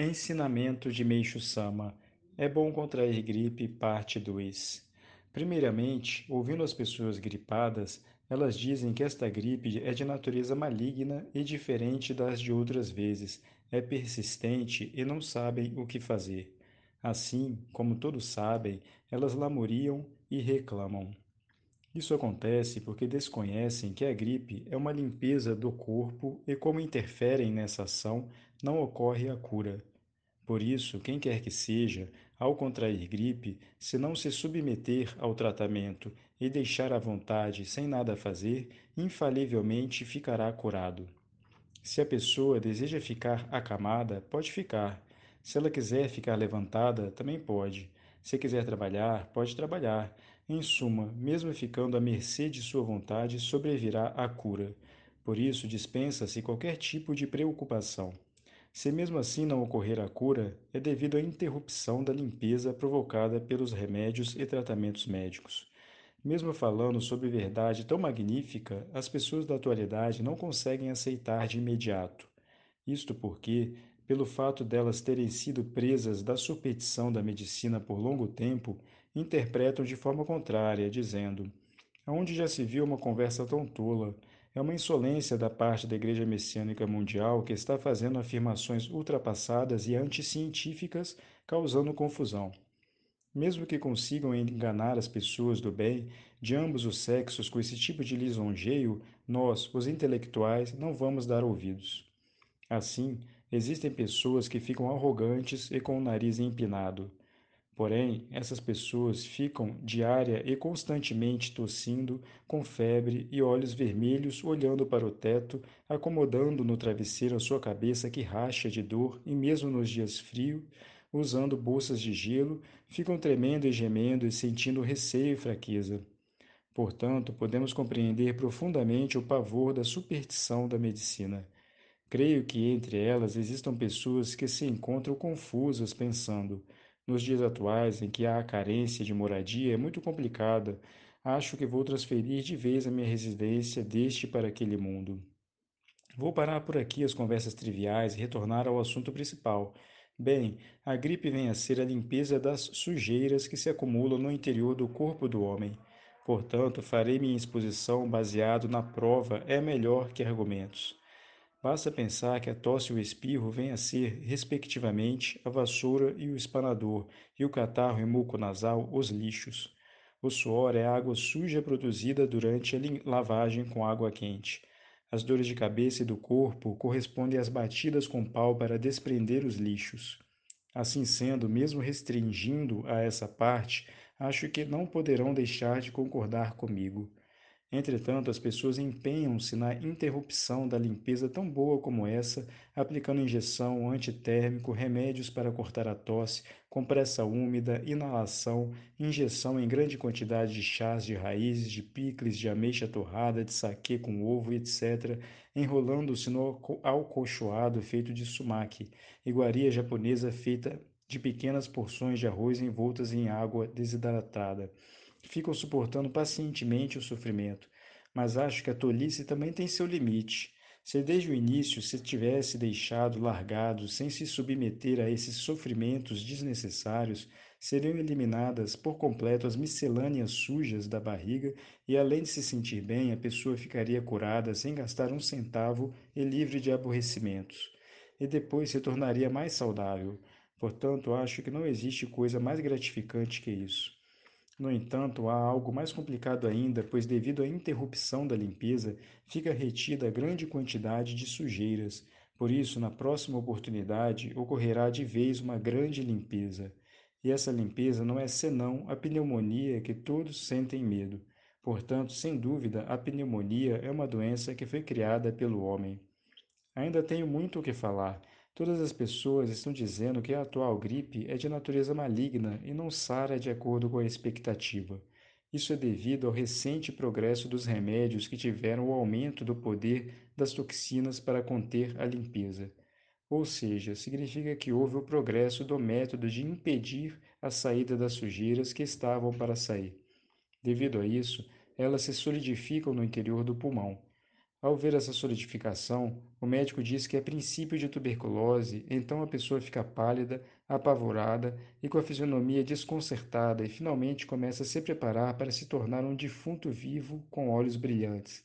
Ensinamento de Meixo Sama. É bom contrair gripe, parte 2. Primeiramente, ouvindo as pessoas gripadas, elas dizem que esta gripe é de natureza maligna e diferente das de outras vezes, é persistente e não sabem o que fazer. Assim, como todos sabem, elas lamuriam e reclamam. Isso acontece porque desconhecem que a gripe é uma limpeza do corpo e, como interferem nessa ação, não ocorre a cura. Por isso, quem quer que seja, ao contrair gripe, se não se submeter ao tratamento e deixar à vontade sem nada fazer, infalivelmente ficará curado. Se a pessoa deseja ficar acamada, pode ficar. Se ela quiser ficar levantada, também pode. Se quiser trabalhar, pode trabalhar. Em suma, mesmo ficando à mercê de sua vontade, sobrevirá a cura. Por isso, dispensa-se qualquer tipo de preocupação. Se mesmo assim não ocorrer a cura, é devido à interrupção da limpeza provocada pelos remédios e tratamentos médicos. Mesmo falando sobre verdade tão magnífica, as pessoas da atualidade não conseguem aceitar de imediato. Isto porque, pelo fato delas terem sido presas da superstição da medicina por longo tempo, interpretam de forma contrária, dizendo: Aonde já se viu uma conversa tão tola? É uma insolência da parte da Igreja Messiânica Mundial que está fazendo afirmações ultrapassadas e anticientíficas, causando confusão. Mesmo que consigam enganar as pessoas do bem de ambos os sexos com esse tipo de lisonjeio, nós, os intelectuais, não vamos dar ouvidos. Assim, existem pessoas que ficam arrogantes e com o nariz empinado. Porém, essas pessoas ficam diária e constantemente tossindo, com febre e olhos vermelhos, olhando para o teto, acomodando no travesseiro a sua cabeça que racha de dor, e mesmo nos dias frios, usando bolsas de gelo, ficam tremendo e gemendo e sentindo receio e fraqueza. Portanto, podemos compreender profundamente o pavor da superstição da medicina. Creio que entre elas existam pessoas que se encontram confusas, pensando nos dias atuais, em que há a carência de moradia, é muito complicada. Acho que vou transferir de vez a minha residência deste para aquele mundo. Vou parar por aqui as conversas triviais e retornar ao assunto principal. Bem, a gripe vem a ser a limpeza das sujeiras que se acumulam no interior do corpo do homem. Portanto, farei minha exposição baseado na prova é melhor que argumentos. Basta pensar que a tosse e o espirro vêm a ser, respectivamente, a vassoura e o espanador, e o catarro e muco nasal, os lixos. O suor é a água suja produzida durante a lavagem com água quente. As dores de cabeça e do corpo correspondem às batidas com pau para desprender os lixos. Assim sendo, mesmo restringindo a essa parte, acho que não poderão deixar de concordar comigo. Entretanto, as pessoas empenham-se na interrupção da limpeza tão boa como essa, aplicando injeção, antitérmico, remédios para cortar a tosse, compressa úmida, inalação, injeção em grande quantidade de chás de raízes, de picles, de ameixa torrada, de saquê com ovo, etc., enrolando-se no alcochoado feito de sumaque, iguaria japonesa feita de pequenas porções de arroz envoltas em água desidratada ficam suportando pacientemente o sofrimento, mas acho que a tolice também tem seu limite. Se desde o início se tivesse deixado largado sem se submeter a esses sofrimentos desnecessários, seriam eliminadas por completo as miscelâneas sujas da barriga e, além de se sentir bem, a pessoa ficaria curada sem gastar um centavo e livre de aborrecimentos. E depois se tornaria mais saudável. Portanto, acho que não existe coisa mais gratificante que isso. No entanto, há algo mais complicado ainda, pois, devido à interrupção da limpeza, fica retida grande quantidade de sujeiras. Por isso, na próxima oportunidade, ocorrerá de vez uma grande limpeza. E essa limpeza não é senão a pneumonia que todos sentem medo. Portanto, sem dúvida, a pneumonia é uma doença que foi criada pelo homem. Ainda tenho muito o que falar, Todas as pessoas estão dizendo que a atual gripe é de natureza maligna e não sara de acordo com a expectativa. Isso é devido ao recente progresso dos remédios que tiveram o aumento do poder das toxinas para conter a limpeza. Ou seja, significa que houve o progresso do método de impedir a saída das sujeiras que estavam para sair. Devido a isso, elas se solidificam no interior do pulmão. Ao ver essa solidificação, o médico diz que é princípio de tuberculose, então a pessoa fica pálida, apavorada e com a fisionomia desconcertada e finalmente começa a se preparar para se tornar um defunto vivo com olhos brilhantes.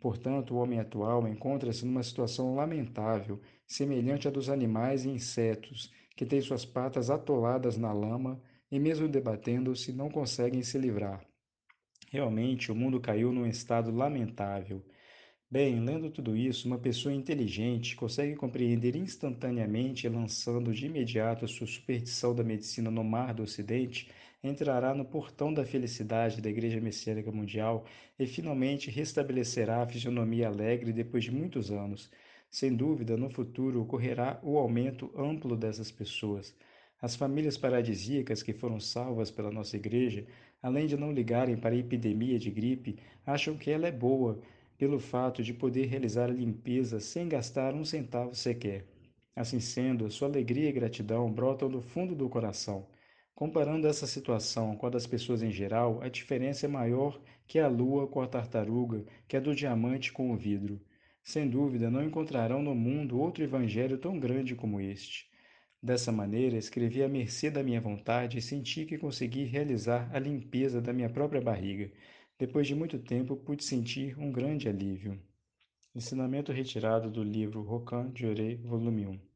Portanto, o homem atual encontra-se numa situação lamentável, semelhante à dos animais e insetos, que têm suas patas atoladas na lama e, mesmo debatendo-se, não conseguem se livrar. Realmente, o mundo caiu num estado lamentável. Bem, lendo tudo isso, uma pessoa inteligente consegue compreender instantaneamente, lançando de imediato sua superstição da medicina no mar do Ocidente, entrará no portão da felicidade da Igreja Messiânica Mundial e finalmente restabelecerá a fisionomia alegre depois de muitos anos. Sem dúvida, no futuro ocorrerá o aumento amplo dessas pessoas. As famílias paradisíacas que foram salvas pela nossa igreja, além de não ligarem para a epidemia de gripe, acham que ela é boa pelo fato de poder realizar a limpeza sem gastar um centavo sequer. Assim sendo, sua alegria e gratidão brotam do fundo do coração. Comparando essa situação com a das pessoas em geral, a diferença é maior que a lua com a tartaruga, que é do diamante com o vidro. Sem dúvida, não encontrarão no mundo outro evangelho tão grande como este. Dessa maneira, escrevi à mercê da minha vontade e senti que consegui realizar a limpeza da minha própria barriga. Depois de muito tempo, pude sentir um grande alívio. Ensinamento retirado do livro Rocan Dioré, volume 1.